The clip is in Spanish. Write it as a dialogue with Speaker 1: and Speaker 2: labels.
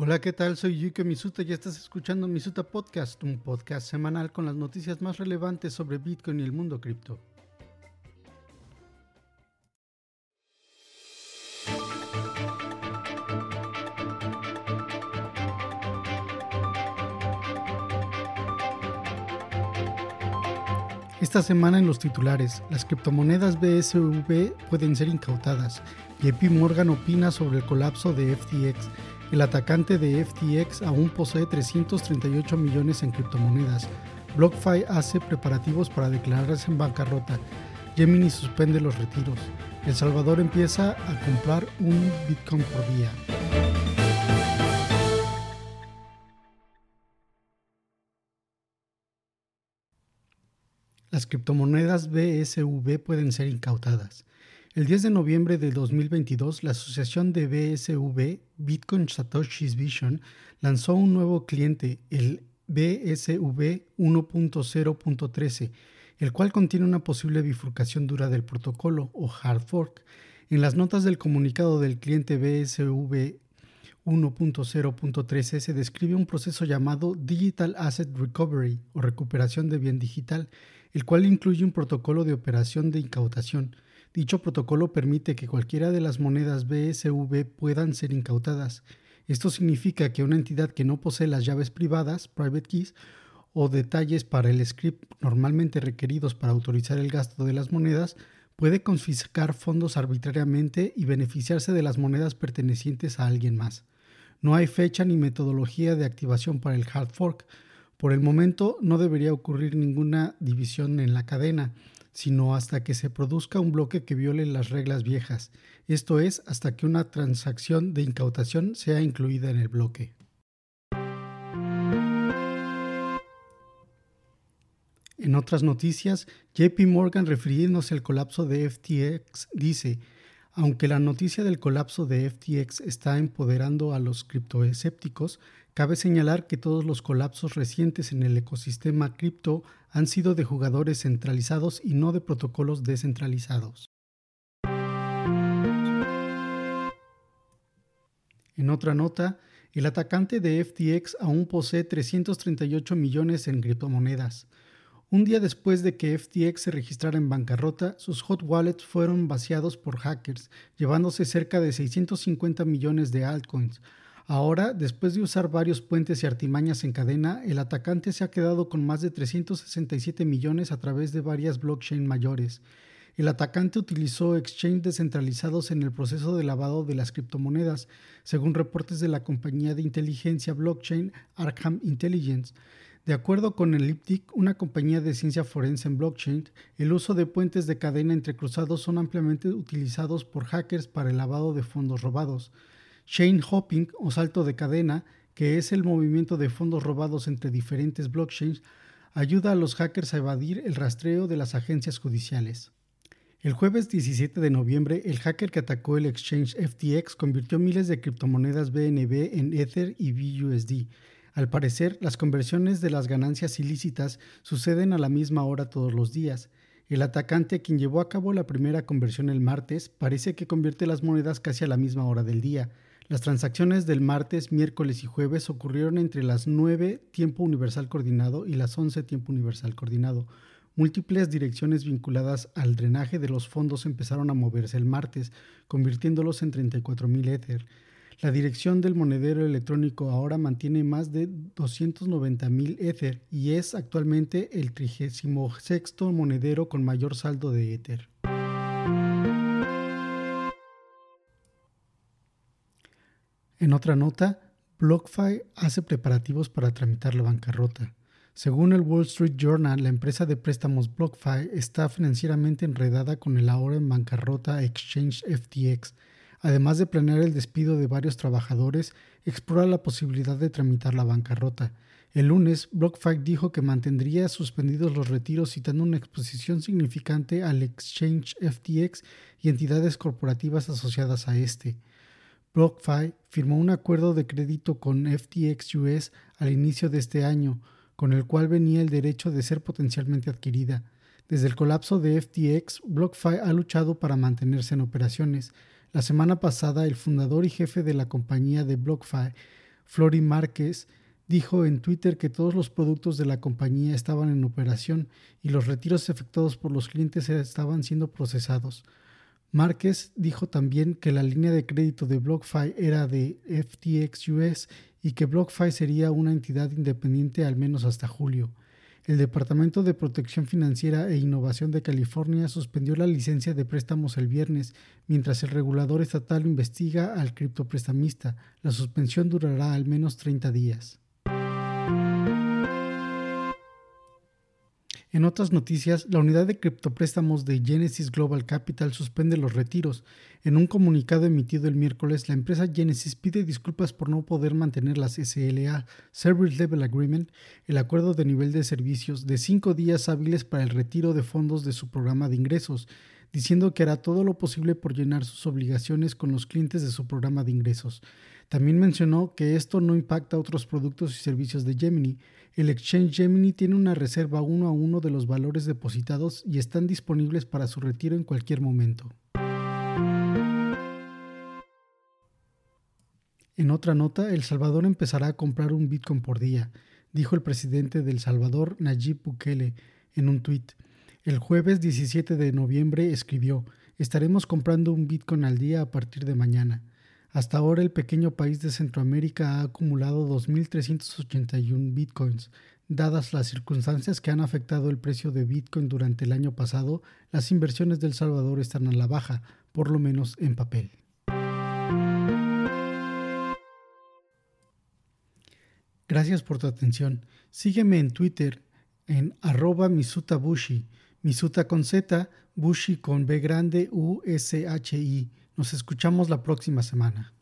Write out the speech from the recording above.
Speaker 1: Hola, ¿qué tal? Soy Yuki Misuta y estás escuchando Misuta Podcast, un podcast semanal con las noticias más relevantes sobre Bitcoin y el mundo cripto. Esta semana en los titulares, las criptomonedas BSV pueden ser incautadas. JP Morgan opina sobre el colapso de FTX. El atacante de FTX aún posee 338 millones en criptomonedas. BlockFi hace preparativos para declararse en bancarrota. Gemini suspende los retiros. El Salvador empieza a comprar un Bitcoin por día. Las criptomonedas BSV pueden ser incautadas. El 10 de noviembre de 2022, la asociación de BSV, Bitcoin Satoshi's Vision, lanzó un nuevo cliente, el BSV 1.0.13, el cual contiene una posible bifurcación dura del protocolo o hard fork. En las notas del comunicado del cliente BSV 1.0.13 se describe un proceso llamado Digital Asset Recovery o recuperación de bien digital, el cual incluye un protocolo de operación de incautación. Dicho protocolo permite que cualquiera de las monedas BSV puedan ser incautadas. Esto significa que una entidad que no posee las llaves privadas, private keys, o detalles para el script normalmente requeridos para autorizar el gasto de las monedas, puede confiscar fondos arbitrariamente y beneficiarse de las monedas pertenecientes a alguien más. No hay fecha ni metodología de activación para el hard fork, por el momento no debería ocurrir ninguna división en la cadena, sino hasta que se produzca un bloque que viole las reglas viejas, esto es, hasta que una transacción de incautación sea incluida en el bloque. En otras noticias, JP Morgan refiriéndose al colapso de FTX dice, aunque la noticia del colapso de FTX está empoderando a los criptoescépticos, cabe señalar que todos los colapsos recientes en el ecosistema cripto han sido de jugadores centralizados y no de protocolos descentralizados. En otra nota, el atacante de FTX aún posee 338 millones en criptomonedas. Un día después de que FTX se registrara en bancarrota, sus hot wallets fueron vaciados por hackers, llevándose cerca de 650 millones de altcoins. Ahora, después de usar varios puentes y artimañas en cadena, el atacante se ha quedado con más de 367 millones a través de varias blockchain mayores. El atacante utilizó exchanges descentralizados en el proceso de lavado de las criptomonedas, según reportes de la compañía de inteligencia blockchain Arkham Intelligence. De acuerdo con el Elliptic, una compañía de ciencia forense en blockchain, el uso de puentes de cadena entrecruzados son ampliamente utilizados por hackers para el lavado de fondos robados. Chain hopping o salto de cadena, que es el movimiento de fondos robados entre diferentes blockchains, ayuda a los hackers a evadir el rastreo de las agencias judiciales. El jueves 17 de noviembre, el hacker que atacó el exchange FTX convirtió miles de criptomonedas BNB en Ether y BUSD, al parecer, las conversiones de las ganancias ilícitas suceden a la misma hora todos los días. El atacante, quien llevó a cabo la primera conversión el martes, parece que convierte las monedas casi a la misma hora del día. Las transacciones del martes, miércoles y jueves ocurrieron entre las 9 tiempo universal coordinado y las 11 tiempo universal coordinado. Múltiples direcciones vinculadas al drenaje de los fondos empezaron a moverse el martes, convirtiéndolos en 34.000 Ether. La dirección del monedero electrónico ahora mantiene más de 290.000 Ether y es actualmente el 36 monedero con mayor saldo de Ether. En otra nota, BlockFi hace preparativos para tramitar la bancarrota. Según el Wall Street Journal, la empresa de préstamos BlockFi está financieramente enredada con el ahora en bancarrota exchange FTX, Además de planear el despido de varios trabajadores, explora la posibilidad de tramitar la bancarrota. El lunes, BlockFi dijo que mantendría suspendidos los retiros citando una exposición significante al exchange FTX y entidades corporativas asociadas a este. BlockFi firmó un acuerdo de crédito con FTX US al inicio de este año, con el cual venía el derecho de ser potencialmente adquirida. Desde el colapso de FTX, BlockFi ha luchado para mantenerse en operaciones. La semana pasada, el fundador y jefe de la compañía de BlockFi Flori Márquez, dijo en Twitter que todos los productos de la compañía estaban en operación y los retiros efectuados por los clientes estaban siendo procesados. Márquez dijo también que la línea de crédito de BlockFi era de FTX US y que BlockFi sería una entidad independiente al menos hasta julio. El Departamento de Protección Financiera e Innovación de California suspendió la licencia de préstamos el viernes, mientras el regulador estatal investiga al criptoprestamista. La suspensión durará al menos 30 días. En otras noticias, la unidad de criptopréstamos de Genesis Global Capital suspende los retiros. En un comunicado emitido el miércoles, la empresa Genesis pide disculpas por no poder mantener las SLA, Service Level Agreement, el acuerdo de nivel de servicios, de cinco días hábiles para el retiro de fondos de su programa de ingresos, diciendo que hará todo lo posible por llenar sus obligaciones con los clientes de su programa de ingresos. También mencionó que esto no impacta a otros productos y servicios de Gemini. El exchange Gemini tiene una reserva uno a uno de los valores depositados y están disponibles para su retiro en cualquier momento. En otra nota, El Salvador empezará a comprar un Bitcoin por día, dijo el presidente del Salvador, Nayib Bukele, en un tuit. El jueves 17 de noviembre escribió, estaremos comprando un Bitcoin al día a partir de mañana. Hasta ahora el pequeño país de Centroamérica ha acumulado 2.381 bitcoins. Dadas las circunstancias que han afectado el precio de Bitcoin durante el año pasado, las inversiones del Salvador están a la baja, por lo menos en papel. Gracias por tu atención. Sígueme en Twitter en arroba misutabushi, misuta con Z, bushi con B grande U S H I. Nos escuchamos la próxima semana.